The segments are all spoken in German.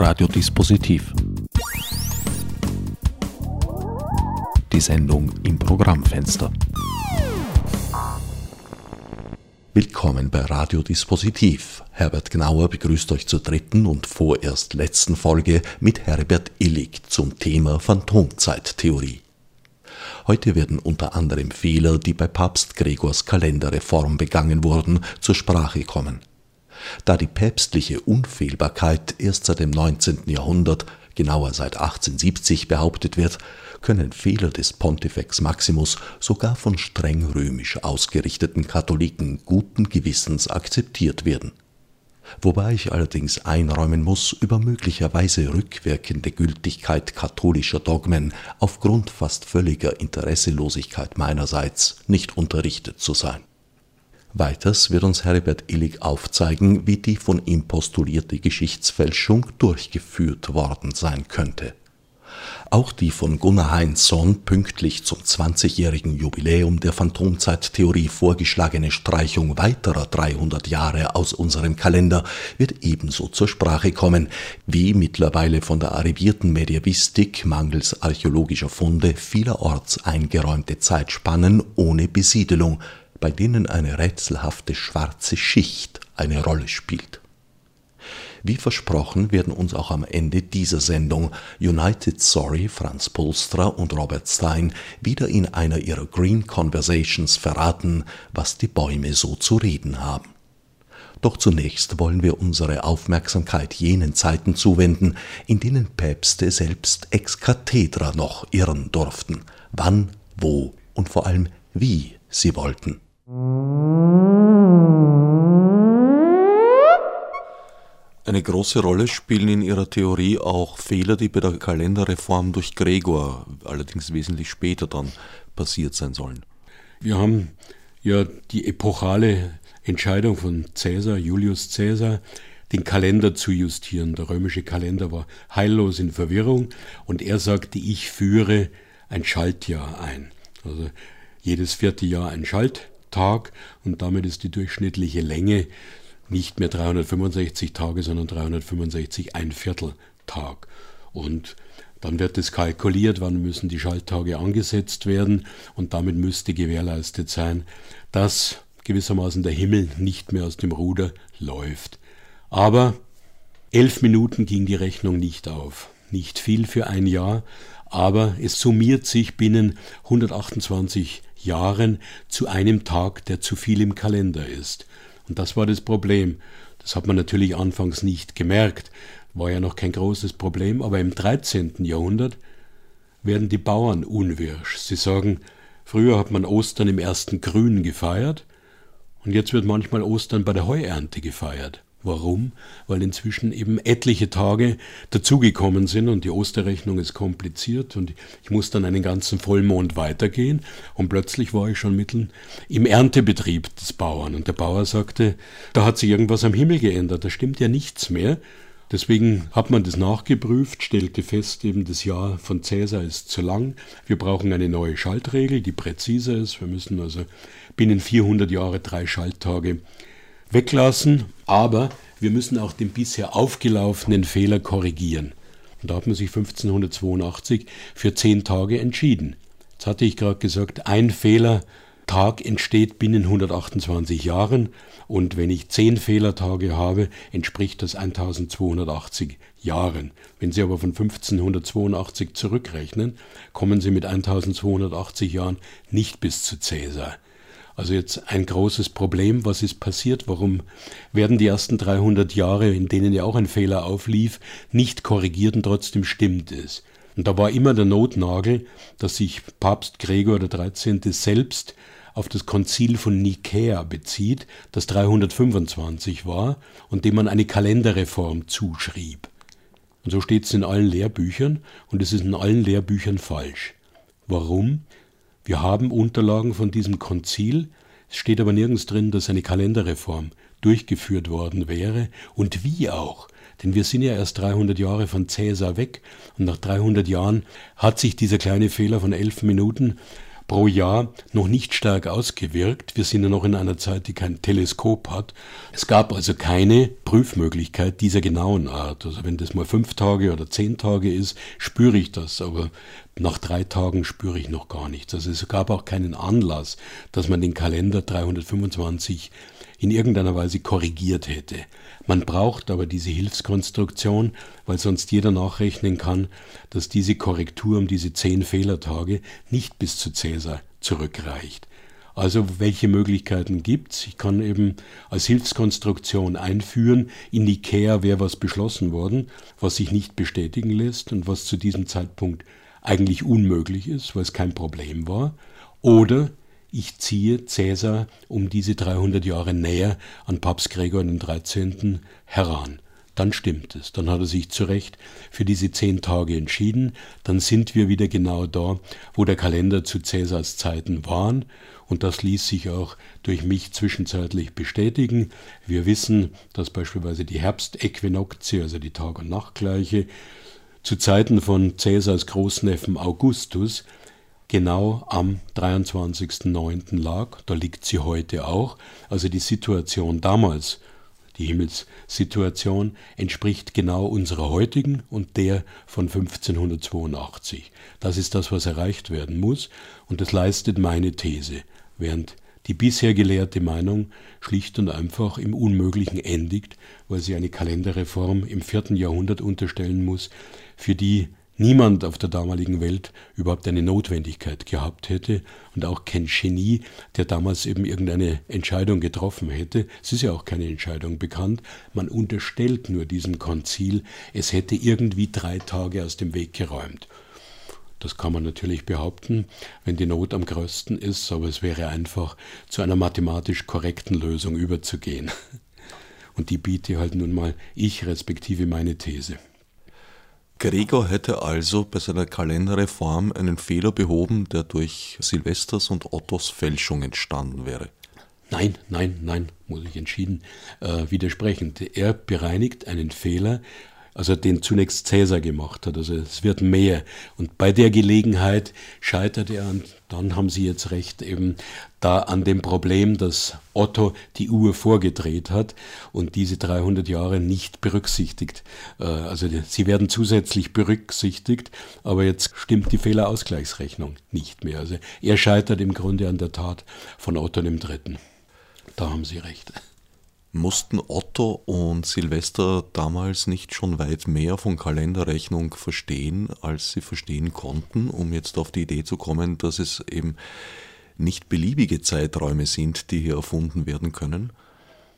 Radiodispositiv. Die Sendung im Programmfenster. Willkommen bei Radiodispositiv. Herbert Gnauer begrüßt euch zur dritten und vorerst letzten Folge mit Herbert Illig zum Thema Phantomzeittheorie. Heute werden unter anderem Fehler, die bei Papst Gregors Kalenderreform begangen wurden, zur Sprache kommen. Da die päpstliche Unfehlbarkeit erst seit dem 19. Jahrhundert, genauer seit 1870 behauptet wird, können Fehler des Pontifex Maximus sogar von streng römisch ausgerichteten Katholiken guten Gewissens akzeptiert werden. Wobei ich allerdings einräumen muss, über möglicherweise rückwirkende Gültigkeit katholischer Dogmen aufgrund fast völliger Interesselosigkeit meinerseits nicht unterrichtet zu sein. Weiters wird uns Herbert Illig aufzeigen, wie die von ihm postulierte Geschichtsfälschung durchgeführt worden sein könnte. Auch die von Gunnar Heinzson pünktlich zum 20-jährigen Jubiläum der Phantomzeittheorie vorgeschlagene Streichung weiterer 300 Jahre aus unserem Kalender wird ebenso zur Sprache kommen, wie mittlerweile von der arrivierten Medievistik mangels archäologischer Funde vielerorts eingeräumte Zeitspannen ohne Besiedelung – bei denen eine rätselhafte schwarze Schicht eine Rolle spielt. Wie versprochen werden uns auch am Ende dieser Sendung United Sorry, Franz Pulstra und Robert Stein wieder in einer ihrer Green Conversations verraten, was die Bäume so zu reden haben. Doch zunächst wollen wir unsere Aufmerksamkeit jenen Zeiten zuwenden, in denen Päpste selbst ex cathedra noch irren durften, wann, wo und vor allem wie sie wollten. Eine große Rolle spielen in ihrer Theorie auch Fehler, die bei der Kalenderreform durch Gregor, allerdings wesentlich später dann, passiert sein sollen. Wir haben ja die epochale Entscheidung von Caesar, Julius Caesar, den Kalender zu justieren. Der römische Kalender war heillos in Verwirrung und er sagte, ich führe ein Schaltjahr ein. Also jedes vierte Jahr ein Schaltjahr. Tag und damit ist die durchschnittliche Länge nicht mehr 365 Tage, sondern 365 ein Viertel Tag. Und dann wird es kalkuliert, wann müssen die Schalttage angesetzt werden und damit müsste gewährleistet sein, dass gewissermaßen der Himmel nicht mehr aus dem Ruder läuft. Aber elf Minuten ging die Rechnung nicht auf. Nicht viel für ein Jahr, aber es summiert sich binnen 128 Jahren zu einem Tag, der zu viel im Kalender ist. Und das war das Problem. Das hat man natürlich anfangs nicht gemerkt, war ja noch kein großes Problem, aber im 13. Jahrhundert werden die Bauern unwirsch. Sie sagen, früher hat man Ostern im ersten Grün gefeiert und jetzt wird manchmal Ostern bei der Heuernte gefeiert. Warum? Weil inzwischen eben etliche Tage dazugekommen sind und die Osterrechnung ist kompliziert und ich muss dann einen ganzen Vollmond weitergehen und plötzlich war ich schon mitten im Erntebetrieb des Bauern und der Bauer sagte, da hat sich irgendwas am Himmel geändert, da stimmt ja nichts mehr. Deswegen hat man das nachgeprüft, stellte fest, eben das Jahr von Cäsar ist zu lang. Wir brauchen eine neue Schaltregel, die präziser ist. Wir müssen also binnen 400 Jahre drei Schalttage weglassen, aber wir müssen auch den bisher aufgelaufenen Fehler korrigieren. Und da hat man sich 1582 für zehn Tage entschieden. Jetzt hatte ich gerade gesagt, ein Fehlertag entsteht binnen 128 Jahren und wenn ich zehn Fehlertage habe, entspricht das 1280 Jahren. Wenn Sie aber von 1582 zurückrechnen, kommen Sie mit 1280 Jahren nicht bis zu Cäsar. Also jetzt ein großes Problem. Was ist passiert? Warum werden die ersten 300 Jahre, in denen ja auch ein Fehler auflief, nicht korrigiert und trotzdem stimmt es? Und da war immer der Notnagel, dass sich Papst Gregor XIII. selbst auf das Konzil von Nikäa bezieht, das 325 war und dem man eine Kalenderreform zuschrieb. Und so steht es in allen Lehrbüchern und es ist in allen Lehrbüchern falsch. Warum? Wir haben Unterlagen von diesem Konzil, es steht aber nirgends drin, dass eine Kalenderreform durchgeführt worden wäre. Und wie auch. Denn wir sind ja erst 300 Jahre von Cäsar weg. Und nach 300 Jahren hat sich dieser kleine Fehler von elf Minuten pro Jahr noch nicht stark ausgewirkt. Wir sind ja noch in einer Zeit, die kein Teleskop hat. Es gab also keine Prüfmöglichkeit dieser genauen Art. Also wenn das mal fünf Tage oder zehn Tage ist, spüre ich das, aber nach drei Tagen spüre ich noch gar nichts. Also es gab auch keinen Anlass, dass man den Kalender 325 in irgendeiner Weise korrigiert hätte. Man braucht aber diese Hilfskonstruktion, weil sonst jeder nachrechnen kann, dass diese Korrektur um diese zehn Fehlertage nicht bis zu Cäsar zurückreicht. Also welche Möglichkeiten gibt's? Ich kann eben als Hilfskonstruktion einführen, in Nikea wäre was beschlossen worden, was sich nicht bestätigen lässt und was zu diesem Zeitpunkt eigentlich unmöglich ist, weil es kein Problem war. Oder ich ziehe Cäsar um diese 300 Jahre näher an Papst Gregor XIII. heran. Dann stimmt es. Dann hat er sich zu Recht für diese zehn Tage entschieden. Dann sind wir wieder genau da, wo der Kalender zu Cäsars Zeiten waren. Und das ließ sich auch durch mich zwischenzeitlich bestätigen. Wir wissen, dass beispielsweise die Herbstäquinoktie, also die Tag- und Nachtgleiche, zu Zeiten von Cäsars Großneffen Augustus genau am 23.09. lag. Da liegt sie heute auch. Also die Situation damals, die Himmelssituation, entspricht genau unserer heutigen und der von 1582. Das ist das, was erreicht werden muss und das leistet meine These, während die bisher gelehrte Meinung schlicht und einfach im Unmöglichen endigt, weil sie eine Kalenderreform im vierten Jahrhundert unterstellen muss, für die niemand auf der damaligen Welt überhaupt eine Notwendigkeit gehabt hätte und auch kein Genie, der damals eben irgendeine Entscheidung getroffen hätte. Es ist ja auch keine Entscheidung bekannt. Man unterstellt nur diesem Konzil, es hätte irgendwie drei Tage aus dem Weg geräumt. Das kann man natürlich behaupten, wenn die Not am größten ist, aber es wäre einfach, zu einer mathematisch korrekten Lösung überzugehen. Und die biete halt nun mal ich respektive meine These. Gregor hätte also bei seiner Kalenderreform einen Fehler behoben, der durch Silvesters und Ottos Fälschung entstanden wäre. Nein, nein, nein, muss ich entschieden äh, widersprechen. Er bereinigt einen Fehler, also den zunächst Cäsar gemacht hat. Also es wird mehr. Und bei der Gelegenheit scheitert er und dann haben Sie jetzt recht eben da an dem Problem, dass Otto die Uhr vorgedreht hat und diese 300 Jahre nicht berücksichtigt. Äh, also sie werden zusätzlich berücksichtigt, aber jetzt stimmt die Fehlerausgleichsrechnung nicht mehr. Also er scheitert im Grunde an der Tat von Otto III. Da haben Sie recht. Mussten Otto und Silvester damals nicht schon weit mehr von Kalenderrechnung verstehen, als sie verstehen konnten, um jetzt auf die Idee zu kommen, dass es eben nicht beliebige Zeiträume sind, die hier erfunden werden können?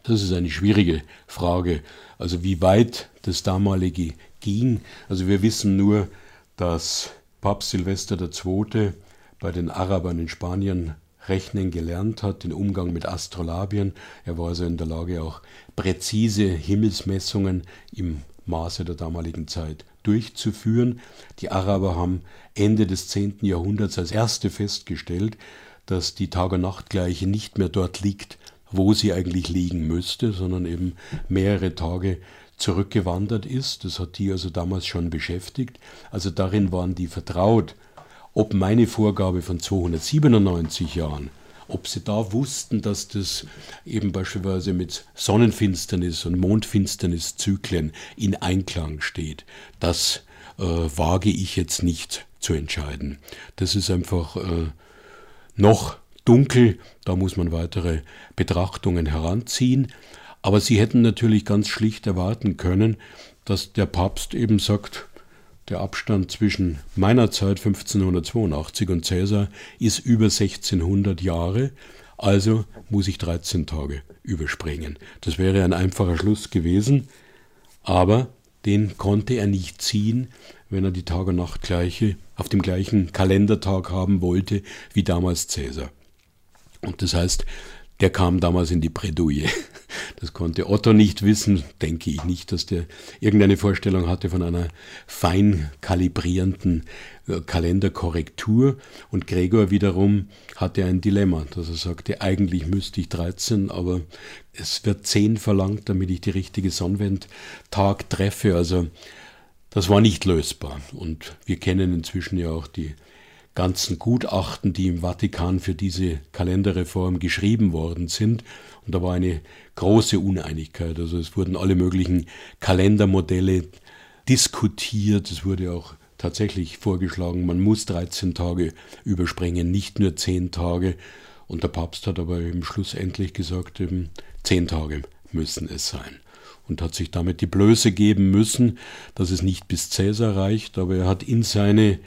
Das ist eine schwierige Frage. Also wie weit das damalige ging. Also wir wissen nur, dass Papst Silvester II. bei den Arabern in Spanien Rechnen gelernt hat, den Umgang mit Astrolabien. Er war also in der Lage, auch präzise Himmelsmessungen im Maße der damaligen Zeit durchzuführen. Die Araber haben Ende des 10. Jahrhunderts als erste festgestellt, dass die Tag- und Nachtgleiche nicht mehr dort liegt, wo sie eigentlich liegen müsste, sondern eben mehrere Tage zurückgewandert ist. Das hat die also damals schon beschäftigt. Also darin waren die vertraut ob meine Vorgabe von 297 Jahren, ob sie da wussten, dass das eben beispielsweise mit Sonnenfinsternis und Mondfinsterniszyklen in Einklang steht, das äh, wage ich jetzt nicht zu entscheiden. Das ist einfach äh, noch dunkel, da muss man weitere Betrachtungen heranziehen. Aber sie hätten natürlich ganz schlicht erwarten können, dass der Papst eben sagt, der Abstand zwischen meiner Zeit 1582 und Cäsar ist über 1600 Jahre, also muss ich 13 Tage überspringen. Das wäre ein einfacher Schluss gewesen, aber den konnte er nicht ziehen, wenn er die Tag- und Nachtgleiche auf dem gleichen Kalendertag haben wollte wie damals Cäsar. Und das heißt, der kam damals in die Bredouille. Das konnte Otto nicht wissen, denke ich nicht, dass der irgendeine Vorstellung hatte von einer fein kalibrierenden äh, Kalenderkorrektur. Und Gregor wiederum hatte ein Dilemma, dass er sagte, eigentlich müsste ich 13, aber es wird 10 verlangt, damit ich die richtige Sonnenwendtag treffe. Also das war nicht lösbar. Und wir kennen inzwischen ja auch die ganzen Gutachten, die im Vatikan für diese Kalenderreform geschrieben worden sind. Und da war eine große Uneinigkeit. Also es wurden alle möglichen Kalendermodelle diskutiert. Es wurde auch tatsächlich vorgeschlagen, man muss 13 Tage überspringen, nicht nur 10 Tage. Und der Papst hat aber im Schluss endlich gesagt, eben 10 Tage müssen es sein. Und hat sich damit die Blöße geben müssen, dass es nicht bis Cäsar reicht, aber er hat in seine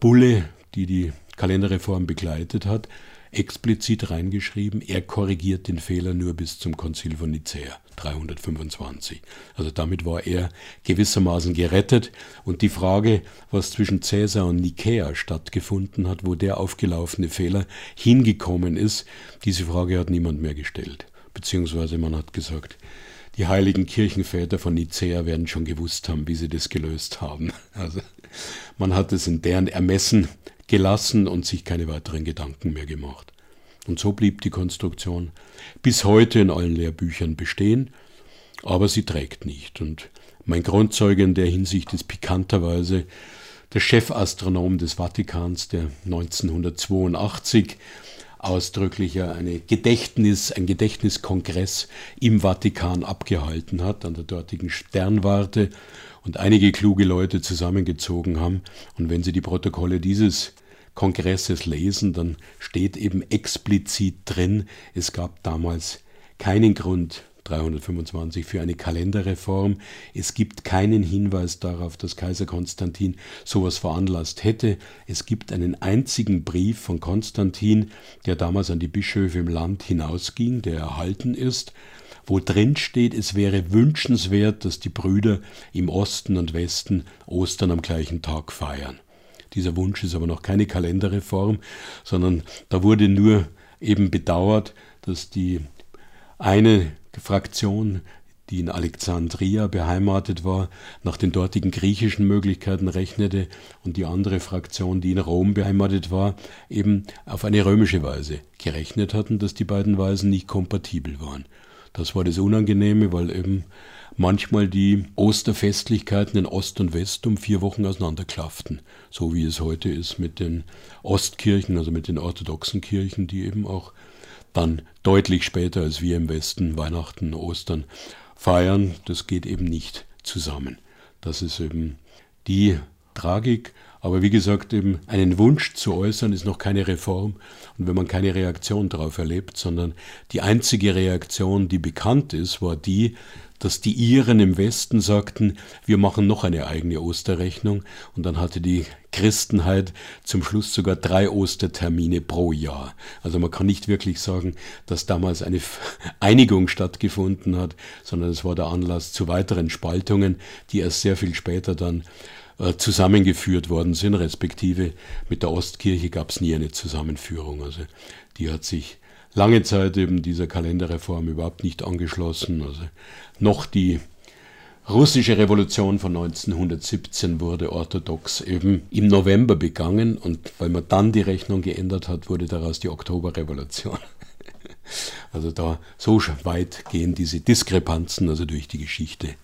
Bulle, die die Kalenderreform begleitet hat, explizit reingeschrieben, er korrigiert den Fehler nur bis zum Konzil von Nicäa 325. Also damit war er gewissermaßen gerettet und die Frage, was zwischen Cäsar und Nikäa stattgefunden hat, wo der aufgelaufene Fehler hingekommen ist, diese Frage hat niemand mehr gestellt. Beziehungsweise man hat gesagt, die heiligen Kirchenväter von Nicäa werden schon gewusst haben, wie sie das gelöst haben. Also man hat es in deren Ermessen gelassen und sich keine weiteren Gedanken mehr gemacht. Und so blieb die Konstruktion bis heute in allen Lehrbüchern bestehen, aber sie trägt nicht. Und mein Grundzeuge in der Hinsicht ist pikanterweise der Chefastronom des Vatikans, der 1982 ausdrücklich eine Gedächtnis, ein Gedächtniskongress im Vatikan abgehalten hat, an der dortigen Sternwarte und einige kluge Leute zusammengezogen haben. Und wenn Sie die Protokolle dieses Kongresses lesen, dann steht eben explizit drin, es gab damals keinen Grund 325 für eine Kalenderreform. Es gibt keinen Hinweis darauf, dass Kaiser Konstantin sowas veranlasst hätte. Es gibt einen einzigen Brief von Konstantin, der damals an die Bischöfe im Land hinausging, der erhalten ist wo drin steht, es wäre wünschenswert, dass die Brüder im Osten und Westen Ostern am gleichen Tag feiern. Dieser Wunsch ist aber noch keine Kalenderreform, sondern da wurde nur eben bedauert, dass die eine Fraktion, die in Alexandria beheimatet war, nach den dortigen griechischen Möglichkeiten rechnete und die andere Fraktion, die in Rom beheimatet war, eben auf eine römische Weise gerechnet hatten, dass die beiden Weisen nicht kompatibel waren. Das war das Unangenehme, weil eben manchmal die Osterfestlichkeiten in Ost und West um vier Wochen auseinanderklafften. So wie es heute ist mit den Ostkirchen, also mit den orthodoxen Kirchen, die eben auch dann deutlich später als wir im Westen Weihnachten, Ostern feiern. Das geht eben nicht zusammen. Das ist eben die Tragik. Aber wie gesagt, eben einen Wunsch zu äußern ist noch keine Reform. Und wenn man keine Reaktion darauf erlebt, sondern die einzige Reaktion, die bekannt ist, war die, dass die Iren im Westen sagten, wir machen noch eine eigene Osterrechnung und dann hatte die Christenheit zum Schluss sogar drei Ostertermine pro Jahr. Also man kann nicht wirklich sagen, dass damals eine Einigung stattgefunden hat, sondern es war der Anlass zu weiteren Spaltungen, die erst sehr viel später dann äh, zusammengeführt worden sind, respektive mit der Ostkirche gab es nie eine Zusammenführung. Also die hat sich lange Zeit eben dieser Kalenderreform überhaupt nicht angeschlossen. Also noch die russische Revolution von 1917 wurde orthodox eben im November begangen und weil man dann die Rechnung geändert hat, wurde daraus die Oktoberrevolution. Also da so weit gehen diese Diskrepanzen also durch die Geschichte.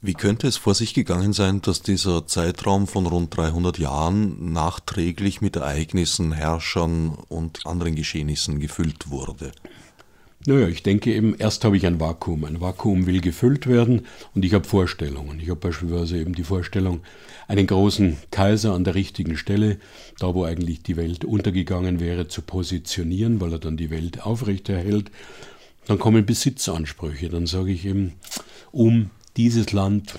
Wie könnte es vor sich gegangen sein, dass dieser Zeitraum von rund 300 Jahren nachträglich mit Ereignissen, Herrschern und anderen Geschehnissen gefüllt wurde? Naja, ich denke eben, erst habe ich ein Vakuum. Ein Vakuum will gefüllt werden und ich habe Vorstellungen. Ich habe beispielsweise eben die Vorstellung, einen großen Kaiser an der richtigen Stelle, da wo eigentlich die Welt untergegangen wäre, zu positionieren, weil er dann die Welt aufrechterhält. Dann kommen Besitzansprüche. Dann sage ich eben, um dieses Land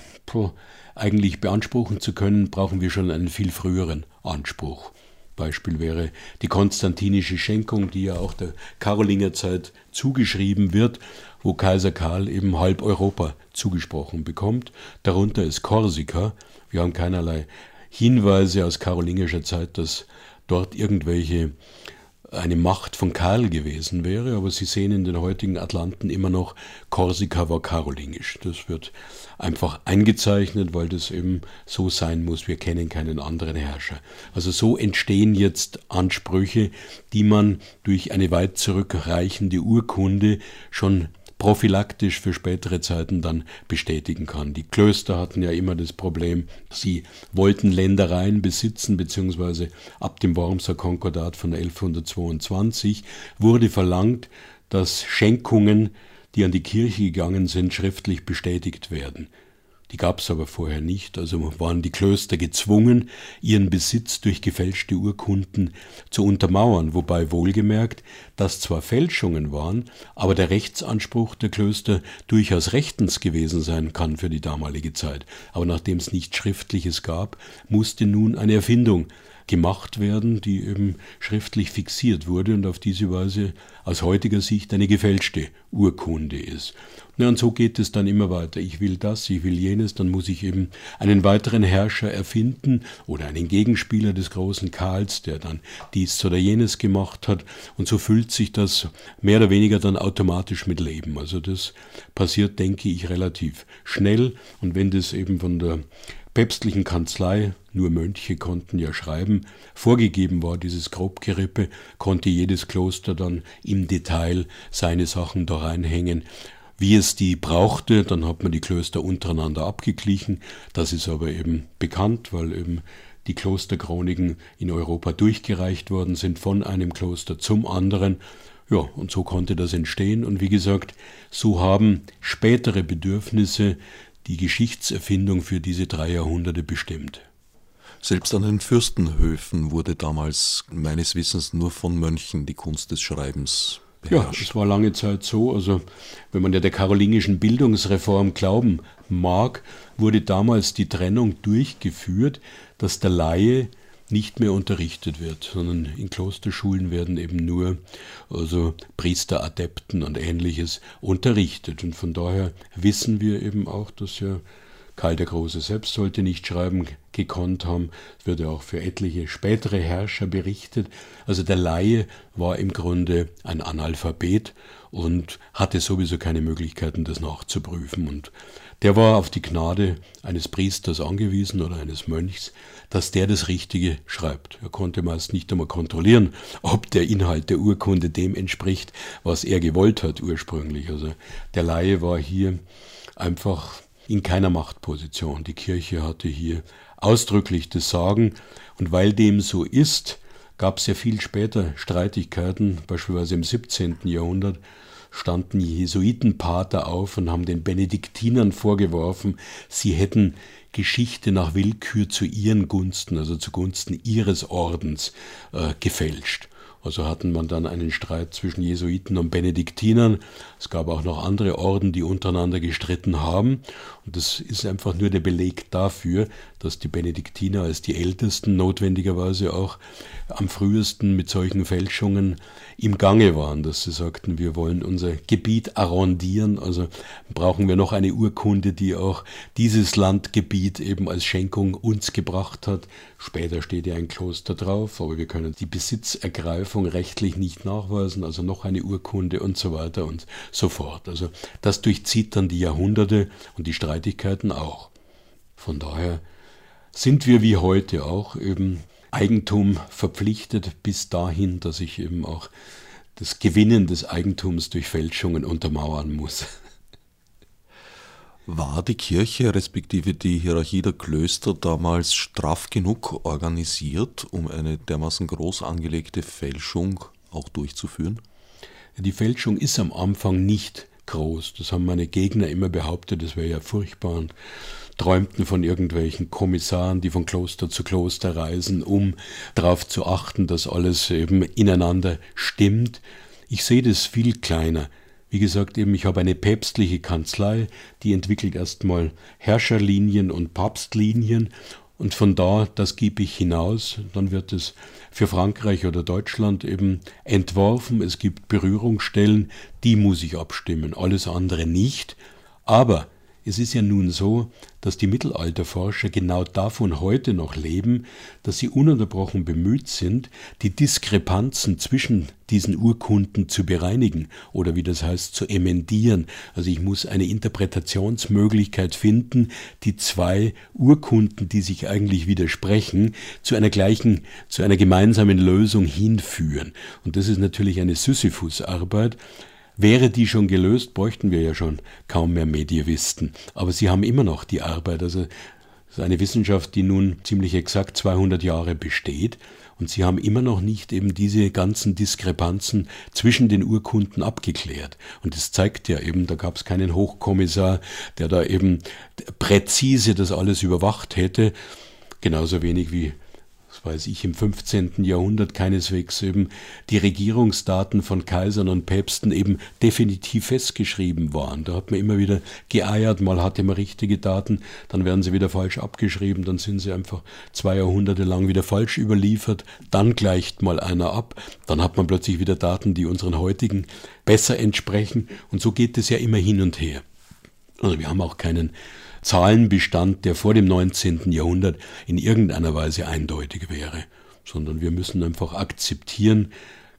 eigentlich beanspruchen zu können, brauchen wir schon einen viel früheren Anspruch. Beispiel wäre die konstantinische Schenkung, die ja auch der Karolingerzeit zugeschrieben wird, wo Kaiser Karl eben halb Europa zugesprochen bekommt. Darunter ist Korsika. Wir haben keinerlei Hinweise aus karolingischer Zeit, dass dort irgendwelche eine Macht von Karl gewesen wäre, aber Sie sehen in den heutigen Atlanten immer noch, Korsika war karolingisch. Das wird einfach eingezeichnet, weil das eben so sein muss. Wir kennen keinen anderen Herrscher. Also so entstehen jetzt Ansprüche, die man durch eine weit zurückreichende Urkunde schon prophylaktisch für spätere Zeiten dann bestätigen kann. Die Klöster hatten ja immer das Problem, sie wollten Ländereien besitzen, beziehungsweise ab dem Wormser Konkordat von 1122 wurde verlangt, dass Schenkungen, die an die Kirche gegangen sind, schriftlich bestätigt werden. Die gab es aber vorher nicht, also waren die Klöster gezwungen, ihren Besitz durch gefälschte Urkunden zu untermauern, wobei wohlgemerkt, dass zwar Fälschungen waren, aber der Rechtsanspruch der Klöster durchaus rechtens gewesen sein kann für die damalige Zeit. Aber nachdem es nichts Schriftliches gab, musste nun eine Erfindung gemacht werden, die eben schriftlich fixiert wurde und auf diese Weise aus heutiger Sicht eine gefälschte Urkunde ist. Ja, und so geht es dann immer weiter. Ich will das, ich will jenes, dann muss ich eben einen weiteren Herrscher erfinden oder einen Gegenspieler des großen Karls, der dann dies oder jenes gemacht hat. Und so füllt sich das mehr oder weniger dann automatisch mit Leben. Also das passiert, denke ich, relativ schnell. Und wenn das eben von der päpstlichen Kanzlei, nur Mönche konnten ja schreiben, vorgegeben war dieses Grobgerippe, konnte jedes Kloster dann im Detail seine Sachen da reinhängen wie es die brauchte. Dann hat man die Klöster untereinander abgeglichen. Das ist aber eben bekannt, weil eben die Klosterchroniken in Europa durchgereicht worden sind von einem Kloster zum anderen. Ja, und so konnte das entstehen. Und wie gesagt, so haben spätere Bedürfnisse die Geschichtserfindung für diese drei Jahrhunderte bestimmt. Selbst an den Fürstenhöfen wurde damals meines Wissens nur von Mönchen die Kunst des Schreibens. Ja, es war lange Zeit so. Also, wenn man ja der karolingischen Bildungsreform glauben mag, wurde damals die Trennung durchgeführt, dass der Laie nicht mehr unterrichtet wird, sondern in Klosterschulen werden eben nur also Priester, Adepten und ähnliches unterrichtet. Und von daher wissen wir eben auch, dass ja Karl der Große selbst sollte nicht schreiben gekonnt haben. Es wird ja auch für etliche spätere Herrscher berichtet. Also der Laie war im Grunde ein Analphabet und hatte sowieso keine Möglichkeiten, das nachzuprüfen. Und der war auf die Gnade eines Priesters angewiesen oder eines Mönchs, dass der das Richtige schreibt. Er konnte meist nicht einmal kontrollieren, ob der Inhalt der Urkunde dem entspricht, was er gewollt hat ursprünglich. Also der Laie war hier einfach in keiner Machtposition. Die Kirche hatte hier ausdrücklich das Sagen. Und weil dem so ist, gab es ja viel später Streitigkeiten, beispielsweise im 17. Jahrhundert standen Jesuitenpater auf und haben den Benediktinern vorgeworfen, sie hätten Geschichte nach Willkür zu ihren Gunsten, also zugunsten ihres Ordens, äh, gefälscht. Also hatten man dann einen Streit zwischen Jesuiten und Benediktinern. Es gab auch noch andere Orden, die untereinander gestritten haben. Und das ist einfach nur der Beleg dafür, dass die Benediktiner als die ältesten notwendigerweise auch am frühesten mit solchen Fälschungen im Gange waren, dass sie sagten, wir wollen unser Gebiet arrondieren, also brauchen wir noch eine Urkunde, die auch dieses Landgebiet eben als Schenkung uns gebracht hat. Später steht ja ein Kloster drauf, aber wir können die Besitzergreifung rechtlich nicht nachweisen, also noch eine Urkunde und so weiter und so fort. Also das durchzieht dann die Jahrhunderte und die Streitigkeiten auch. Von daher sind wir wie heute auch eben Eigentum verpflichtet bis dahin, dass ich eben auch das Gewinnen des Eigentums durch Fälschungen untermauern muss. War die Kirche respektive die Hierarchie der Klöster damals straff genug organisiert, um eine dermaßen groß angelegte Fälschung auch durchzuführen? Die Fälschung ist am Anfang nicht groß. Das haben meine Gegner immer behauptet, das wäre ja furchtbar. Und träumten von irgendwelchen Kommissaren, die von Kloster zu Kloster reisen, um darauf zu achten, dass alles eben ineinander stimmt. Ich sehe das viel kleiner. Wie gesagt, eben, ich habe eine päpstliche Kanzlei, die entwickelt erstmal Herrscherlinien und Papstlinien und von da, das gebe ich hinaus, dann wird es für Frankreich oder Deutschland eben entworfen. Es gibt Berührungsstellen, die muss ich abstimmen, alles andere nicht. Aber es ist ja nun so, dass die Mittelalterforscher genau davon heute noch leben, dass sie ununterbrochen bemüht sind, die Diskrepanzen zwischen diesen Urkunden zu bereinigen oder wie das heißt, zu emendieren. Also ich muss eine Interpretationsmöglichkeit finden, die zwei Urkunden, die sich eigentlich widersprechen, zu einer gleichen, zu einer gemeinsamen Lösung hinführen. Und das ist natürlich eine Sisyphus-Arbeit, Wäre die schon gelöst, bräuchten wir ja schon kaum mehr Medievisten. Aber sie haben immer noch die Arbeit. Also es ist eine Wissenschaft, die nun ziemlich exakt 200 Jahre besteht. Und sie haben immer noch nicht eben diese ganzen Diskrepanzen zwischen den Urkunden abgeklärt. Und das zeigt ja eben, da gab es keinen Hochkommissar, der da eben präzise das alles überwacht hätte. Genauso wenig wie weiß ich, im 15. Jahrhundert keineswegs eben die Regierungsdaten von Kaisern und Päpsten eben definitiv festgeschrieben waren. Da hat man immer wieder geeiert, mal hatte man richtige Daten, dann werden sie wieder falsch abgeschrieben, dann sind sie einfach zwei Jahrhunderte lang wieder falsch überliefert, dann gleicht mal einer ab, dann hat man plötzlich wieder Daten, die unseren heutigen besser entsprechen und so geht es ja immer hin und her. Also wir haben auch keinen Zahlenbestand, der vor dem 19. Jahrhundert in irgendeiner Weise eindeutig wäre, sondern wir müssen einfach akzeptieren,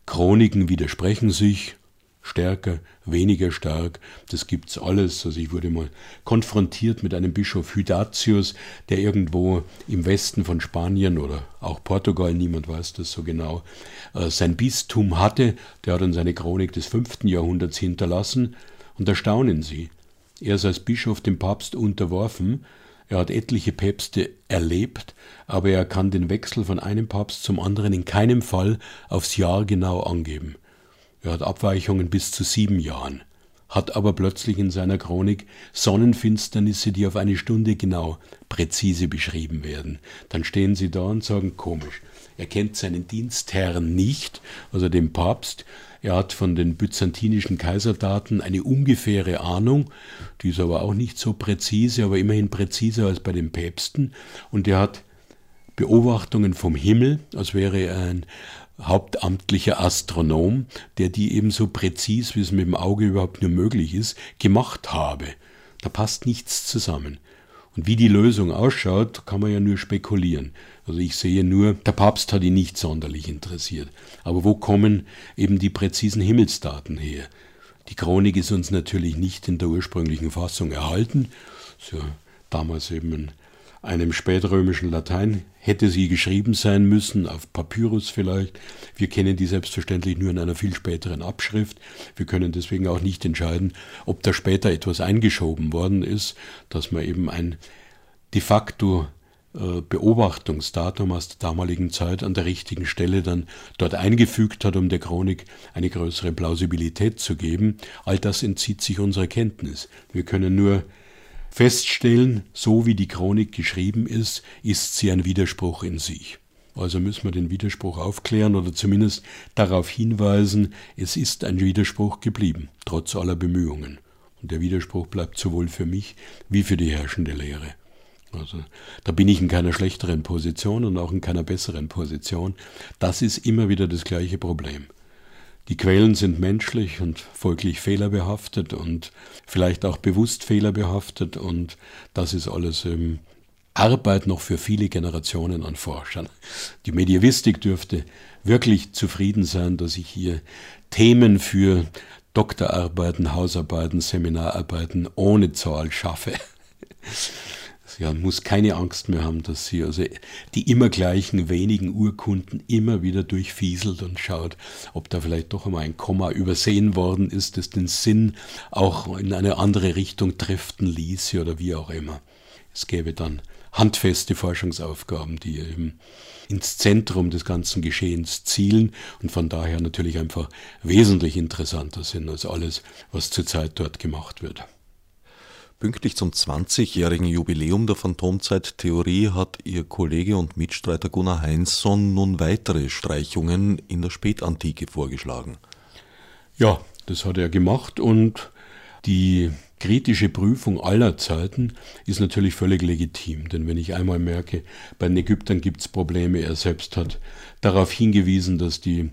Chroniken widersprechen sich, stärker, weniger stark, das gibt's alles. Also ich wurde mal konfrontiert mit einem Bischof Hydatius, der irgendwo im Westen von Spanien oder auch Portugal, niemand weiß das so genau, äh, sein Bistum hatte. Der hat uns eine Chronik des fünften Jahrhunderts hinterlassen. Und da staunen Sie. Er ist als Bischof dem Papst unterworfen. Er hat etliche Päpste erlebt, aber er kann den Wechsel von einem Papst zum anderen in keinem Fall aufs Jahr genau angeben. Er hat Abweichungen bis zu sieben Jahren, hat aber plötzlich in seiner Chronik Sonnenfinsternisse, die auf eine Stunde genau präzise beschrieben werden. Dann stehen sie da und sagen komisch. Er kennt seinen Dienstherrn nicht, also den Papst, er hat von den byzantinischen Kaiserdaten eine ungefähre Ahnung, die ist aber auch nicht so präzise, aber immerhin präziser als bei den Päpsten. Und er hat Beobachtungen vom Himmel, als wäre er ein hauptamtlicher Astronom, der die ebenso präzis, wie es mit dem Auge überhaupt nur möglich ist, gemacht habe. Da passt nichts zusammen. Und wie die Lösung ausschaut, kann man ja nur spekulieren. Also ich sehe nur, der Papst hat ihn nicht sonderlich interessiert. Aber wo kommen eben die präzisen Himmelsdaten her? Die Chronik ist uns natürlich nicht in der ursprünglichen Fassung erhalten. So, damals eben in einem spätrömischen Latein hätte sie geschrieben sein müssen, auf Papyrus vielleicht. Wir kennen die selbstverständlich nur in einer viel späteren Abschrift. Wir können deswegen auch nicht entscheiden, ob da später etwas eingeschoben worden ist, dass man eben ein de facto Beobachtungsdatum aus der damaligen Zeit an der richtigen Stelle dann dort eingefügt hat, um der Chronik eine größere Plausibilität zu geben. All das entzieht sich unserer Kenntnis. Wir können nur feststellen, so wie die Chronik geschrieben ist, ist sie ein Widerspruch in sich. Also müssen wir den Widerspruch aufklären oder zumindest darauf hinweisen, es ist ein Widerspruch geblieben, trotz aller Bemühungen. Und der Widerspruch bleibt sowohl für mich wie für die herrschende Lehre. Also da bin ich in keiner schlechteren Position und auch in keiner besseren Position. Das ist immer wieder das gleiche Problem. Die Quellen sind menschlich und folglich fehlerbehaftet und vielleicht auch bewusst fehlerbehaftet und das ist alles ähm, Arbeit noch für viele Generationen an Forschern. Die Medievistik dürfte wirklich zufrieden sein, dass ich hier Themen für Doktorarbeiten, Hausarbeiten, Seminararbeiten ohne Zahl schaffe. Ja, muss keine Angst mehr haben, dass sie also die immer gleichen wenigen Urkunden immer wieder durchfieselt und schaut, ob da vielleicht doch einmal ein Komma übersehen worden ist, das den Sinn auch in eine andere Richtung driften ließe oder wie auch immer. Es gäbe dann handfeste Forschungsaufgaben, die eben ins Zentrum des ganzen Geschehens zielen und von daher natürlich einfach wesentlich interessanter sind als alles, was zurzeit dort gemacht wird. Pünktlich zum 20-jährigen Jubiläum der Phantomzeittheorie hat Ihr Kollege und Mitstreiter Gunnar Heinzson nun weitere Streichungen in der Spätantike vorgeschlagen. Ja, das hat er gemacht und die kritische Prüfung aller Zeiten ist natürlich völlig legitim, denn wenn ich einmal merke, bei den Ägyptern gibt es Probleme, er selbst hat darauf hingewiesen, dass die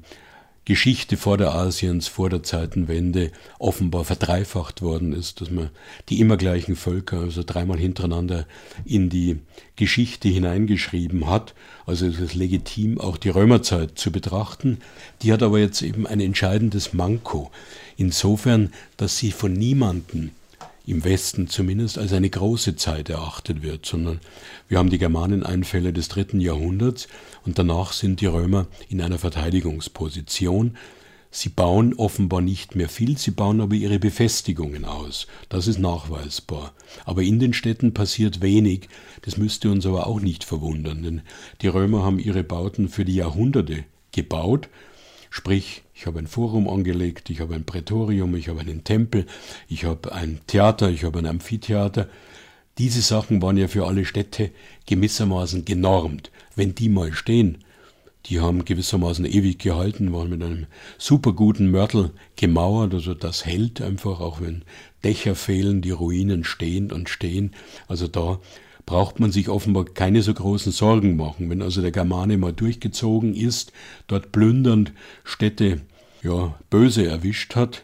Geschichte vor der Asiens, vor der Zeitenwende offenbar verdreifacht worden ist, dass man die immer gleichen Völker, also dreimal hintereinander in die Geschichte hineingeschrieben hat. Also es ist legitim, auch die Römerzeit zu betrachten. Die hat aber jetzt eben ein entscheidendes Manko. Insofern, dass sie von niemanden im Westen zumindest als eine große Zeit erachtet wird, sondern wir haben die Germaneneinfälle des dritten Jahrhunderts und danach sind die Römer in einer Verteidigungsposition. Sie bauen offenbar nicht mehr viel, sie bauen aber ihre Befestigungen aus. Das ist nachweisbar. Aber in den Städten passiert wenig. Das müsste uns aber auch nicht verwundern, denn die Römer haben ihre Bauten für die Jahrhunderte gebaut. Sprich, ich habe ein Forum angelegt, ich habe ein Prätorium, ich habe einen Tempel, ich habe ein Theater, ich habe ein Amphitheater. Diese Sachen waren ja für alle Städte gewissermaßen genormt. Wenn die mal stehen, die haben gewissermaßen ewig gehalten, waren mit einem super guten Mörtel gemauert, also das hält einfach, auch wenn Dächer fehlen, die Ruinen stehen und stehen. Also da braucht man sich offenbar keine so großen Sorgen machen. Wenn also der Germane mal durchgezogen ist, dort plündernd Städte ja, böse erwischt hat,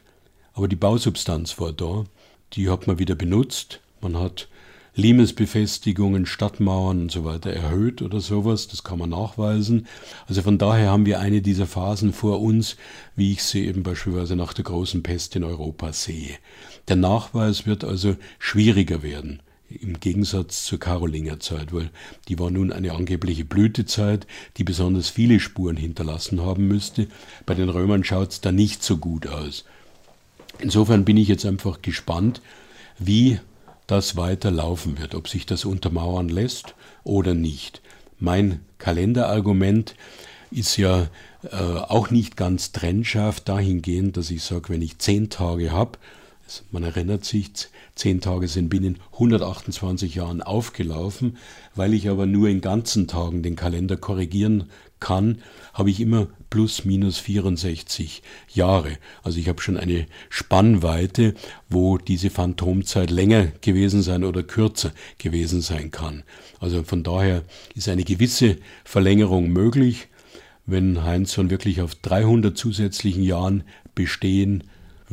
aber die Bausubstanz war da, die hat man wieder benutzt, man hat Limesbefestigungen, Stadtmauern und so weiter erhöht oder sowas. Das kann man nachweisen. Also von daher haben wir eine dieser Phasen vor uns, wie ich sie eben beispielsweise nach der großen Pest in Europa sehe. Der Nachweis wird also schwieriger werden im Gegensatz zur Karolingerzeit, weil die war nun eine angebliche Blütezeit, die besonders viele Spuren hinterlassen haben müsste. Bei den Römern schaut es da nicht so gut aus. Insofern bin ich jetzt einfach gespannt, wie das weiter laufen wird, ob sich das untermauern lässt oder nicht. Mein Kalenderargument ist ja äh, auch nicht ganz trennscharf dahingehend, dass ich sage, wenn ich zehn Tage habe, man erinnert sich, zehn Tage sind binnen 128 Jahren aufgelaufen. Weil ich aber nur in ganzen Tagen den Kalender korrigieren kann, habe ich immer plus minus 64 Jahre. Also ich habe schon eine Spannweite, wo diese Phantomzeit länger gewesen sein oder kürzer gewesen sein kann. Also von daher ist eine gewisse Verlängerung möglich, wenn Heinzson wirklich auf 300 zusätzlichen Jahren bestehen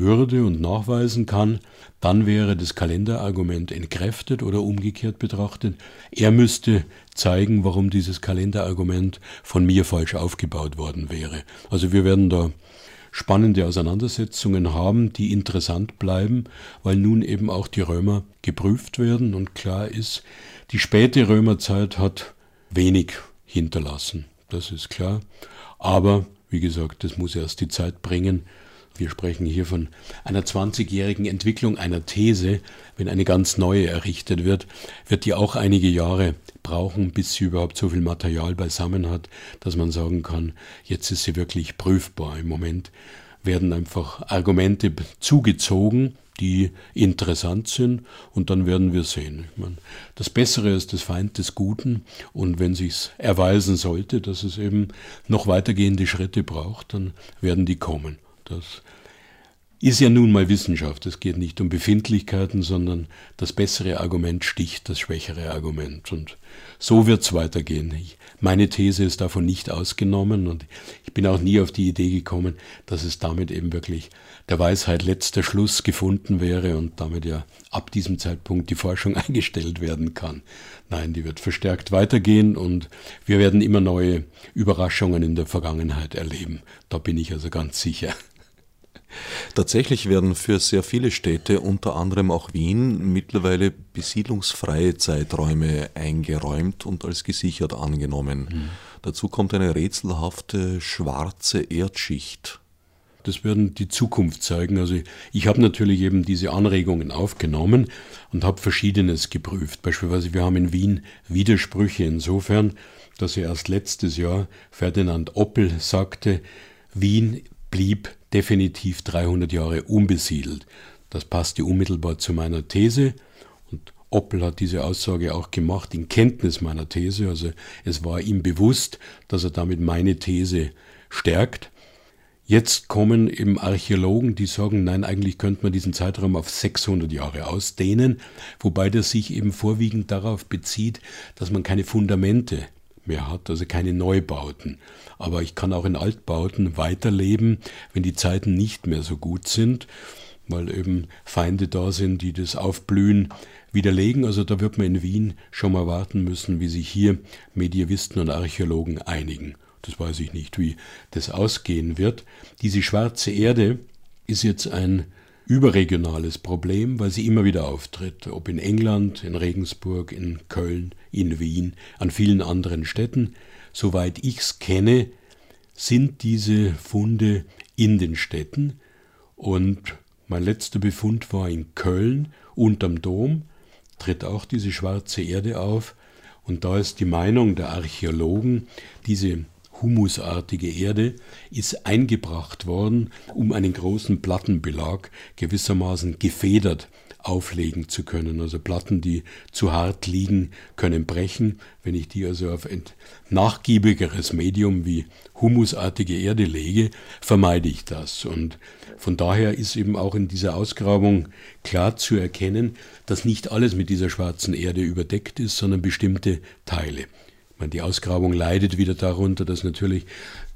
würde und nachweisen kann, dann wäre das Kalenderargument entkräftet oder umgekehrt betrachtet. Er müsste zeigen, warum dieses Kalenderargument von mir falsch aufgebaut worden wäre. Also wir werden da spannende Auseinandersetzungen haben, die interessant bleiben, weil nun eben auch die Römer geprüft werden und klar ist, die späte Römerzeit hat wenig hinterlassen. Das ist klar. Aber wie gesagt, das muss erst die Zeit bringen, wir sprechen hier von einer 20-jährigen Entwicklung einer These. Wenn eine ganz neue errichtet wird, wird die auch einige Jahre brauchen, bis sie überhaupt so viel Material beisammen hat, dass man sagen kann, jetzt ist sie wirklich prüfbar. Im Moment werden einfach Argumente zugezogen, die interessant sind und dann werden wir sehen. Meine, das Bessere ist das Feind des Guten und wenn sich's erweisen sollte, dass es eben noch weitergehende Schritte braucht, dann werden die kommen. Das ist ja nun mal Wissenschaft. Es geht nicht um Befindlichkeiten, sondern das bessere Argument sticht das schwächere Argument. Und so wird es weitergehen. Meine These ist davon nicht ausgenommen und ich bin auch nie auf die Idee gekommen, dass es damit eben wirklich der Weisheit letzter Schluss gefunden wäre und damit ja ab diesem Zeitpunkt die Forschung eingestellt werden kann. Nein, die wird verstärkt weitergehen und wir werden immer neue Überraschungen in der Vergangenheit erleben. Da bin ich also ganz sicher. Tatsächlich werden für sehr viele Städte, unter anderem auch Wien, mittlerweile besiedlungsfreie Zeiträume eingeräumt und als gesichert angenommen. Mhm. Dazu kommt eine rätselhafte schwarze Erdschicht. Das werden die Zukunft zeigen. Also ich habe natürlich eben diese Anregungen aufgenommen und habe Verschiedenes geprüft. Beispielsweise wir haben in Wien Widersprüche insofern, dass er erst letztes Jahr Ferdinand Oppel sagte, Wien blieb definitiv 300 Jahre unbesiedelt. Das passte unmittelbar zu meiner These und Oppel hat diese Aussage auch gemacht in Kenntnis meiner These. Also es war ihm bewusst, dass er damit meine These stärkt. Jetzt kommen eben Archäologen, die sagen, nein, eigentlich könnte man diesen Zeitraum auf 600 Jahre ausdehnen, wobei das sich eben vorwiegend darauf bezieht, dass man keine Fundamente mehr hat, also keine Neubauten. Aber ich kann auch in Altbauten weiterleben, wenn die Zeiten nicht mehr so gut sind, weil eben Feinde da sind, die das Aufblühen widerlegen. Also da wird man in Wien schon mal warten müssen, wie sich hier Medievisten und Archäologen einigen. Das weiß ich nicht, wie das ausgehen wird. Diese schwarze Erde ist jetzt ein überregionales Problem, weil sie immer wieder auftritt, ob in England, in Regensburg, in Köln, in Wien, an vielen anderen Städten. Soweit ich es kenne, sind diese Funde in den Städten. Und mein letzter Befund war in Köln unterm Dom, tritt auch diese schwarze Erde auf. Und da ist die Meinung der Archäologen, diese humusartige Erde ist eingebracht worden, um einen großen Plattenbelag gewissermaßen gefedert auflegen zu können. Also Platten, die zu hart liegen, können brechen. Wenn ich die also auf ein nachgiebigeres Medium wie humusartige Erde lege, vermeide ich das. Und von daher ist eben auch in dieser Ausgrabung klar zu erkennen, dass nicht alles mit dieser schwarzen Erde überdeckt ist, sondern bestimmte Teile meine, die Ausgrabung leidet wieder darunter, dass natürlich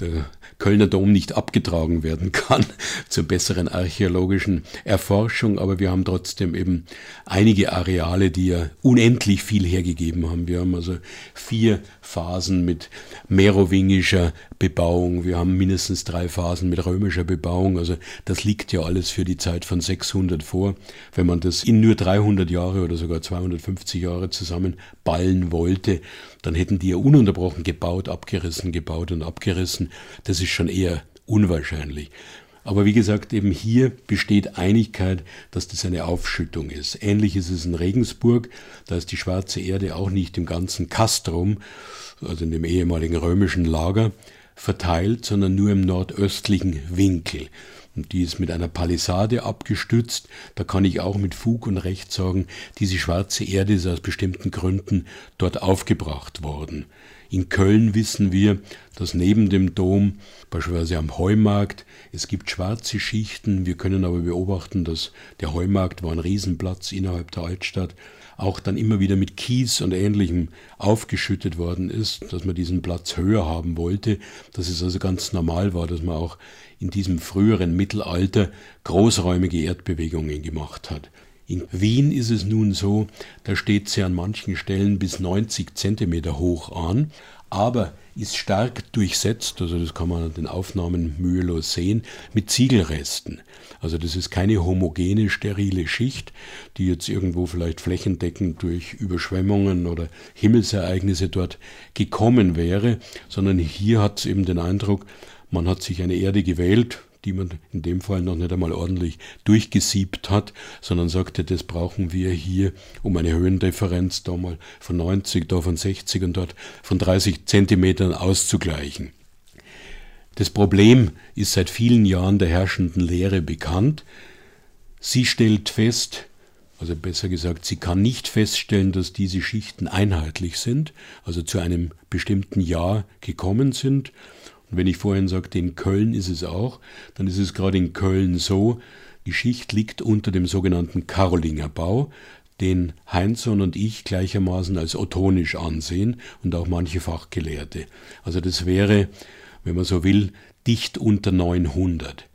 der Kölner Dom nicht abgetragen werden kann zur besseren archäologischen Erforschung, aber wir haben trotzdem eben einige Areale, die ja unendlich viel hergegeben haben. Wir haben also vier Phasen mit merowingischer Bebauung, wir haben mindestens drei Phasen mit römischer Bebauung, also das liegt ja alles für die Zeit von 600 vor. Wenn man das in nur 300 Jahre oder sogar 250 Jahre zusammenballen wollte, dann hätten die ja ununterbrochen gebaut, abgerissen, gebaut und abgerissen. Das ist schon eher unwahrscheinlich. Aber wie gesagt, eben hier besteht Einigkeit, dass das eine Aufschüttung ist. Ähnlich ist es in Regensburg. Da ist die schwarze Erde auch nicht im ganzen Castrum, also in dem ehemaligen römischen Lager, verteilt, sondern nur im nordöstlichen Winkel und die ist mit einer Palisade abgestützt. Da kann ich auch mit Fug und Recht sagen, diese schwarze Erde ist aus bestimmten Gründen dort aufgebracht worden. In Köln wissen wir, dass neben dem Dom, beispielsweise am Heumarkt, es gibt schwarze Schichten. Wir können aber beobachten, dass der Heumarkt war ein Riesenplatz innerhalb der Altstadt auch dann immer wieder mit Kies und Ähnlichem aufgeschüttet worden ist, dass man diesen Platz höher haben wollte, dass es also ganz normal war, dass man auch in diesem früheren Mittelalter großräumige Erdbewegungen gemacht hat. In Wien ist es nun so, da steht sie an manchen Stellen bis 90 Zentimeter hoch an, aber ist stark durchsetzt, also das kann man an den Aufnahmen mühelos sehen, mit Ziegelresten. Also das ist keine homogene, sterile Schicht, die jetzt irgendwo vielleicht flächendeckend durch Überschwemmungen oder Himmelsereignisse dort gekommen wäre, sondern hier hat es eben den Eindruck, man hat sich eine Erde gewählt, die man in dem Fall noch nicht einmal ordentlich durchgesiebt hat, sondern sagte, das brauchen wir hier, um eine Höhendifferenz da mal von 90, da von 60 und dort von 30 Zentimetern auszugleichen. Das Problem ist seit vielen Jahren der herrschenden Lehre bekannt. Sie stellt fest, also besser gesagt, sie kann nicht feststellen, dass diese Schichten einheitlich sind, also zu einem bestimmten Jahr gekommen sind, und wenn ich vorhin sagte, in Köln ist es auch, dann ist es gerade in Köln so, die Schicht liegt unter dem sogenannten Karolinger Bau, den Heinzson und ich gleichermaßen als ottonisch ansehen und auch manche Fachgelehrte. Also das wäre, wenn man so will, dicht unter 900.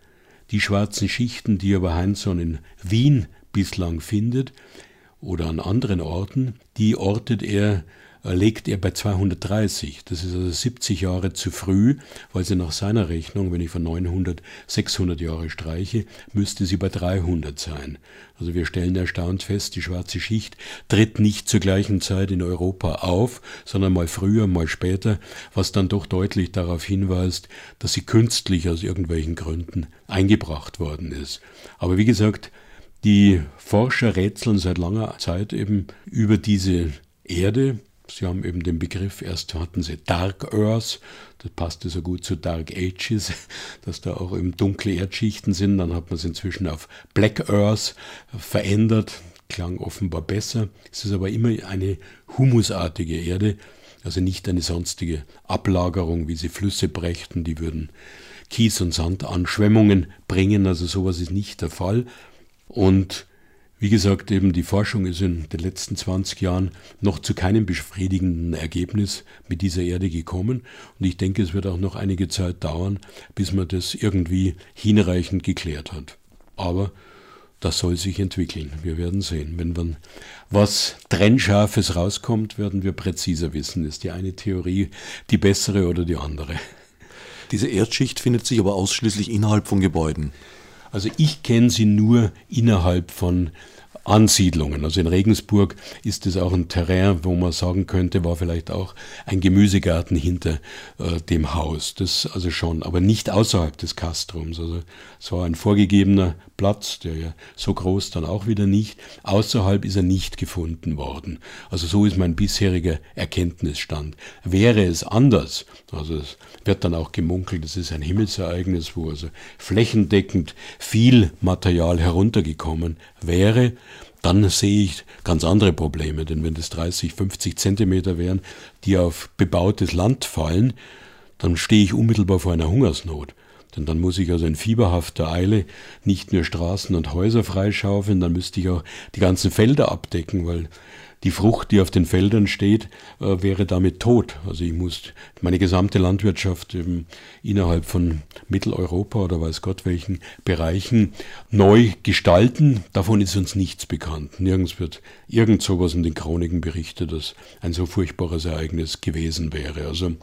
Die schwarzen Schichten, die aber Heinzson in Wien bislang findet oder an anderen Orten, die ortet er legt er bei 230. Das ist also 70 Jahre zu früh, weil sie nach seiner Rechnung, wenn ich von 900 600 Jahre streiche, müsste sie bei 300 sein. Also wir stellen erstaunt fest, die schwarze Schicht tritt nicht zur gleichen Zeit in Europa auf, sondern mal früher, mal später, was dann doch deutlich darauf hinweist, dass sie künstlich aus irgendwelchen Gründen eingebracht worden ist. Aber wie gesagt, die Forscher rätseln seit langer Zeit eben über diese Erde, Sie haben eben den Begriff, erst hatten Sie Dark Earth, das passte so gut zu Dark Ages, dass da auch eben dunkle Erdschichten sind. Dann hat man es inzwischen auf Black Earth verändert, klang offenbar besser. Es ist aber immer eine humusartige Erde, also nicht eine sonstige Ablagerung, wie sie Flüsse brächten, die würden Kies und Sand Anschwemmungen bringen, also sowas ist nicht der Fall. Und wie gesagt, eben die Forschung ist in den letzten 20 Jahren noch zu keinem befriedigenden Ergebnis mit dieser Erde gekommen. Und ich denke, es wird auch noch einige Zeit dauern, bis man das irgendwie hinreichend geklärt hat. Aber das soll sich entwickeln. Wir werden sehen. Wenn dann was Trennscharfes rauskommt, werden wir präziser wissen. Ist die eine Theorie die bessere oder die andere? Diese Erdschicht findet sich aber ausschließlich innerhalb von Gebäuden. Also ich kenne sie nur innerhalb von Ansiedlungen. Also in Regensburg ist es auch ein Terrain, wo man sagen könnte, war vielleicht auch ein Gemüsegarten hinter äh, dem Haus. Das also schon, aber nicht außerhalb des Kastrums. Also es war ein vorgegebener Platz, der ja so groß dann auch wieder nicht. Außerhalb ist er nicht gefunden worden. Also so ist mein bisheriger Erkenntnisstand. Wäre es anders, also es wird dann auch gemunkelt, es ist ein Himmelsereignis, wo also flächendeckend viel Material heruntergekommen wäre, dann sehe ich ganz andere Probleme. Denn wenn das 30, 50 Zentimeter wären, die auf bebautes Land fallen, dann stehe ich unmittelbar vor einer Hungersnot. Denn dann muss ich also in fieberhafter Eile nicht nur Straßen und Häuser freischaufeln, dann müsste ich auch die ganzen Felder abdecken, weil die Frucht, die auf den Feldern steht, äh, wäre damit tot. Also ich muss meine gesamte Landwirtschaft eben innerhalb von Mitteleuropa oder weiß Gott welchen Bereichen neu gestalten. Davon ist uns nichts bekannt. Nirgends wird irgend sowas in den Chroniken berichtet, dass ein so furchtbares Ereignis gewesen wäre. Also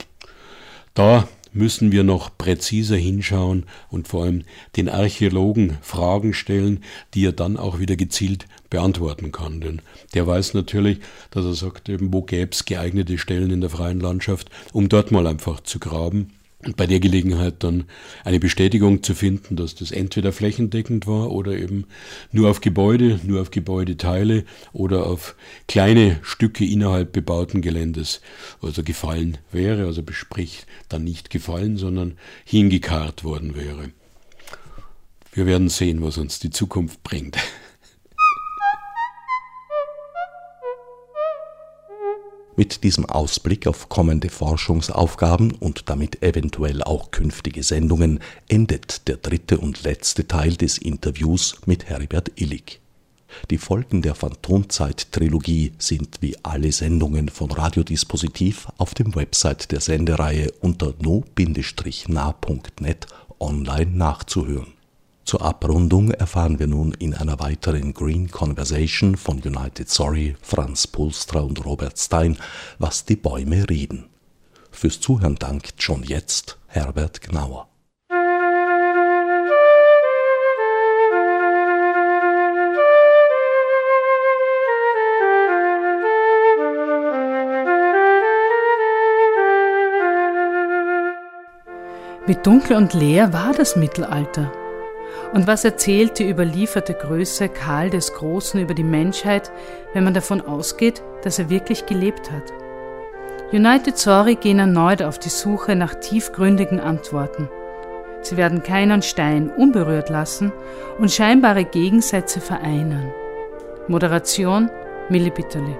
da müssen wir noch präziser hinschauen und vor allem den Archäologen Fragen stellen, die er dann auch wieder gezielt beantworten kann. Denn der weiß natürlich, dass er sagt, eben, wo gäbe es geeignete Stellen in der freien Landschaft, um dort mal einfach zu graben und bei der Gelegenheit dann eine Bestätigung zu finden, dass das entweder flächendeckend war oder eben nur auf Gebäude, nur auf Gebäudeteile oder auf kleine Stücke innerhalb bebauten Geländes also gefallen wäre, also bespricht dann nicht gefallen, sondern hingekarrt worden wäre. Wir werden sehen, was uns die Zukunft bringt. Mit diesem Ausblick auf kommende Forschungsaufgaben und damit eventuell auch künftige Sendungen endet der dritte und letzte Teil des Interviews mit Herbert Illig. Die Folgen der Phantomzeit-Trilogie sind wie alle Sendungen von Radiodispositiv auf dem Website der Sendereihe unter no-na.net online nachzuhören zur Abrundung erfahren wir nun in einer weiteren Green Conversation von United Sorry, Franz Pulstra und Robert Stein, was die Bäume reden. Fürs Zuhören dankt schon jetzt Herbert Gnauer. Wie dunkel und leer war das Mittelalter. Und was erzählt die überlieferte Größe Karl des Großen über die Menschheit, wenn man davon ausgeht, dass er wirklich gelebt hat? United Sorry gehen erneut auf die Suche nach tiefgründigen Antworten. Sie werden keinen Stein unberührt lassen und scheinbare Gegensätze vereinen. Moderation Milli Bitterli.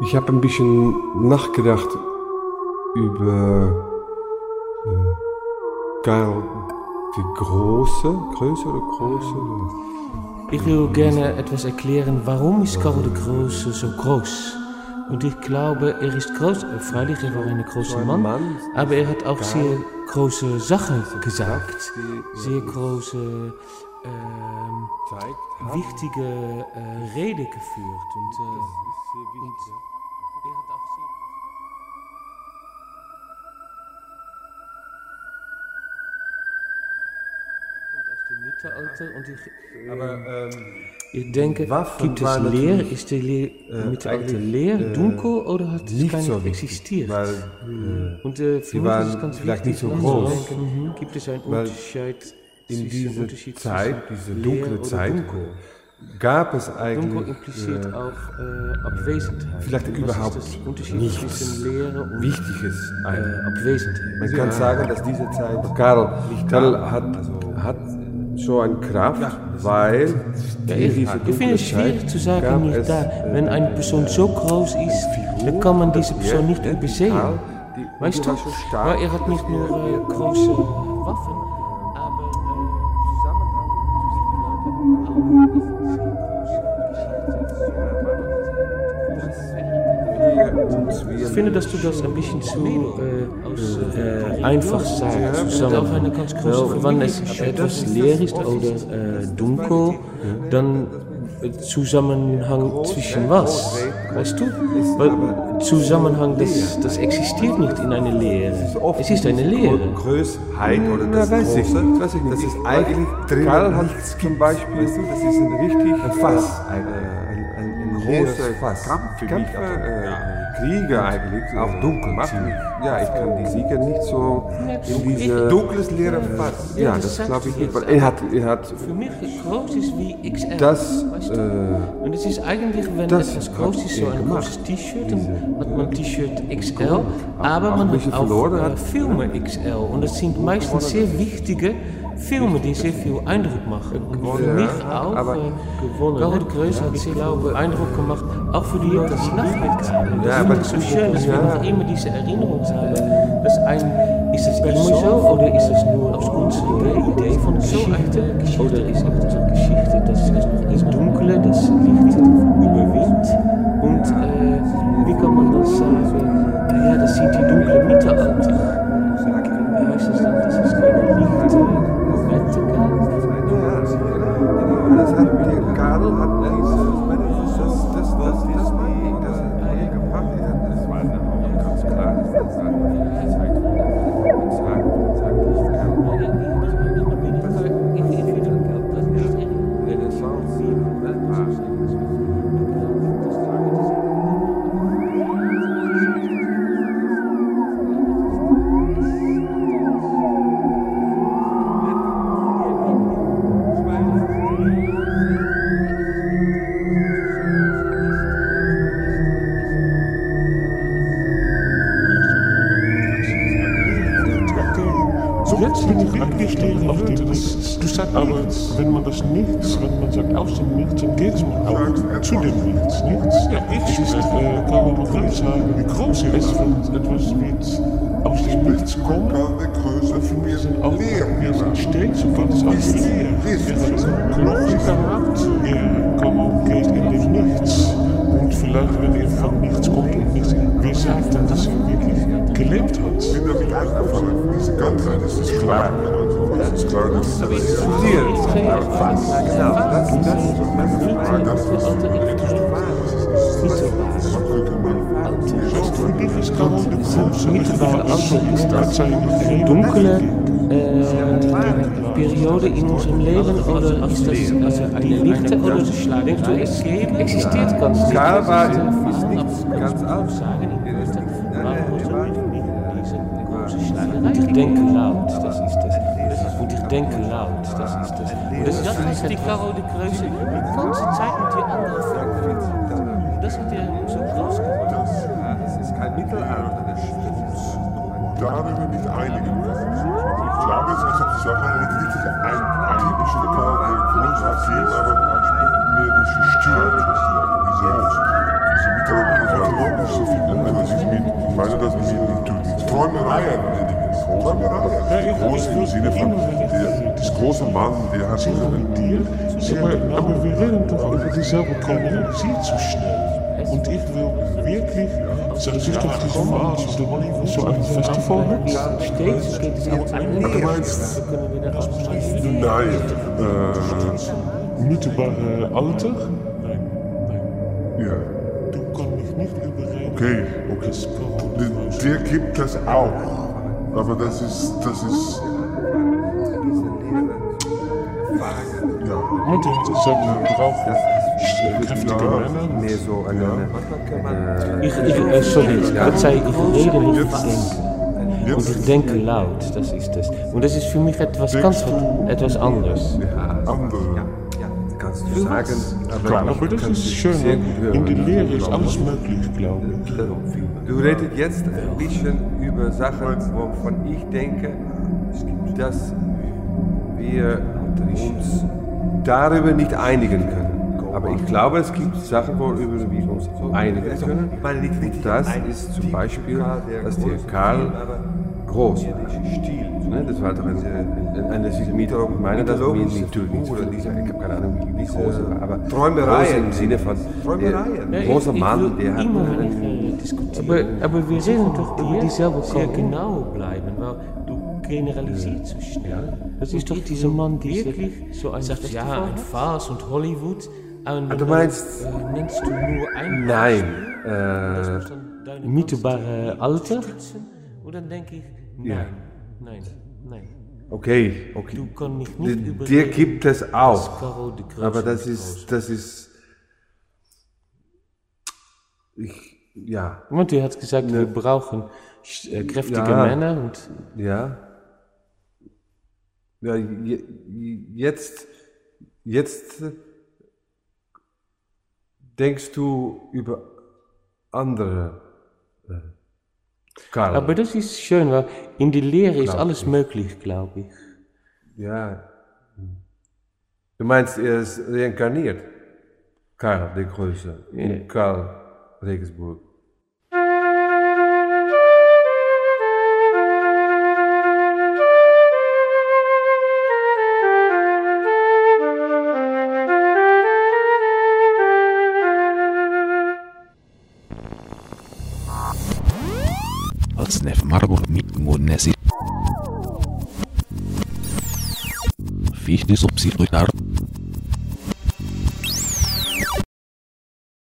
Ich habe ein bisschen nachgedacht über äh, Karl die Große, Größe oder Große? Ich will gerne etwas erklären, warum ist Karl der Große so groß? Und ich glaube, er ist groß, freilich, er war ein großer Mann, aber er hat auch sehr große Sachen gesagt. Sehr große, ähm, wichtige äh, Rede geführt. Und, äh, und Mittelalter und ich, Aber, ähm, ich denke, Waffen gibt es leer? Ist der leer, äh, Mittelalter leer, äh, dunkel oder hat es gar nicht so existiert? Weil, äh, und äh, für mich ist es ganz vielleicht wichtig, nicht so groß. Denken, mhm. gibt es einen Unterschied in dieser Zeit, diese dunkle Zeit, gab es eigentlich. Dunkel impliziert äh, auch äh, Abwesenheit. Vielleicht überhaupt nichts Wichtiges. Äh, Abwesenheit. Man kann sagen, dass diese Zeit. Karl, Karl hat, also, hat so eine Kraft, ja. weil ja, ich, finde es schwierig zu sagen, nicht da. Wenn eine Person so groß ist, dann kann man diese Person nicht übersehen. Weißt du? Weil er hat nicht nur äh, große Waffen, finde, dass du das ein bisschen zu äh, äh, einfach sagst. Zusammen. Weil, wenn es etwas leer ist oder äh, dunkel, dann Zusammenhang zwischen was? Weißt du? Weil Zusammenhang, das, das existiert nicht in einer Lehre. Es ist eine Lehre. Größheit oder das weiß ich nicht. Weiß ich nicht. Das ist eigentlich drin. Karl hat zum Beispiel, das ist ein richtig ein Fass, ein, ein, ein, ein großes Fass. Kämpfe, äh, Kriege eigentlich. Auch dunkel. Ja, ich kann die Sieger nicht so in diese dunkles leere Fass. Ja, das glaube ich nicht. Er hat, er hat Für mich groß ist wie XL. das, äh? Und es ist eigentlich, wenn das etwas hab groß ist, so ein großes T-Shirt, hat man T-Shirt XL, aber man hat auch. Filme XL. Und das sind meistens sehr wichtige Filme, die sehr viel Eindruck machen. Und für Ja, mich auch, äh, gewonnen, Karol ne? Größ hat sehr viel Eindruck gemacht, auch für die Leute, die nachgekommen Ja, Ja, aber- aber es so schön, dass wir Ja. noch immer diese Erinnerung haben, dass ein, ist es immer so oder ist es nur aus unserer Idee von so eine Geschichte oder ist es eine Geschichte, dass das Dunkle, das Licht überwindet und äh, wie kann man das sagen, naja, das sind die dunklen Mittelalter. Auch zu dem Nichts. Nichts. Ja, ich ist, äh, sagen, wie groß es ist, wenn etwas wird aus dem Nichts kommt. Wir sind auch, wir sind stets, so ganz als Leer. Wir haben Knochen gehabt, er kommt und geht in dem Nichts. Und vielleicht, wenn er von nichts kommt und nichts, wer sagt dann, dass er wirklich gelebt hat? Diese Ganzheit, das klar. Das ist klar, das ist Genau, das, das, das, Für dich ist Karol de Große Mittelbare Alter ist das eine dunkle äh, Periode in unserem Leben oder ist das äh, eine lichte oder denkst du, es existiert ganz sicher? Karl war, Es ist ein ist nicht Verhalen ganz auf alt. Sagen in Er ist Goethe, nicht- nein, warum nein, er so war- nicht diese große Schlagerei? Und ich denke laut, denke laut, das ist das. Und das ist was die Karol de Kreuze die ganze Zeit mit die Filmen Und das hat er so groß gemacht. Das ist kein Mittelalter, das ist darüber nicht einigen können. Ich glaube, es ist war eine richtige ein einheitliche Karl, der hat viel, aber mehr diese Stil, diese, diese mythologische Figur, das ist mit, ich meine, das ist mit Träumereien, Träumereien, groß im Sinne von, der, das große Mann, der hat Dir, aber, aber wir reden doch über dieselbe Chronologie zu schnell. Und ich will wirklich, sag ich doch diese Phase, so ein Festival. Steeds geht es auch ein Du meinst, nein, äh, Mittelbare Alter? ja. Du kannst mich nicht überreden. Okay, okay. dass Große- der gibt das auch. Aber das ist, das ist, ja. Und er sagt, wir brauchen kräftige Männer. mehr so eine, Ich, ich, äh, sorry, verzeih, ich rede nicht, ich denke. Und ich denke laut, das ist das. Und das ist für mich etwas ganz etwas anderes. andere. kannst du sagen, Klar, aber das kannst ist schön. In der Lehre ist alles möglich, glaube ich. Du redet jetzt ein bisschen über Sachen, wovon ich denke, dass wir uns darüber nicht einigen können. Aber ich glaube, es gibt Sachen, worüber wir uns einigen können. Und das ist zum Beispiel, dass der Karl groß war. Ne, das war doch eine, eine, ich meine das mir natürlich nicht diese, ich habe keine Ahnung, wie groß er war, aber groß im Sinne von der großer Mann, der hat diskutieren. Aber, aber wir reden doch über dieselbe sehr genau bleiben, weil du generalisierst so schnell. Das ist doch dieser Mann, der wirklich so ein sagt, ja, ein Farce und Hollywood, Und Ah, du meinst- Äh, nennst du nur ein Nein. Äh, mittelbare Alter? Und dann denke ich, nein, nein, nein. okay, okay. Du kannst mich nicht Dir gibt es auch. Aber das ist, das ist. Ich, ja, Und du hast gesagt, wir brauchen äh, kräftige Ja. Männer und ja. Ja, je, jetzt, jetzt denkst du über andere. Äh, Karl. Aber das ist schön, weil in der Lehre ist alles ich. möglich, glaube ich. Ja. Du meinst, er ist reinkarniert? Karl, der Größe. In Karl Regensburg. Als Nef Margot mit Nesi. Fichtes ob sie durch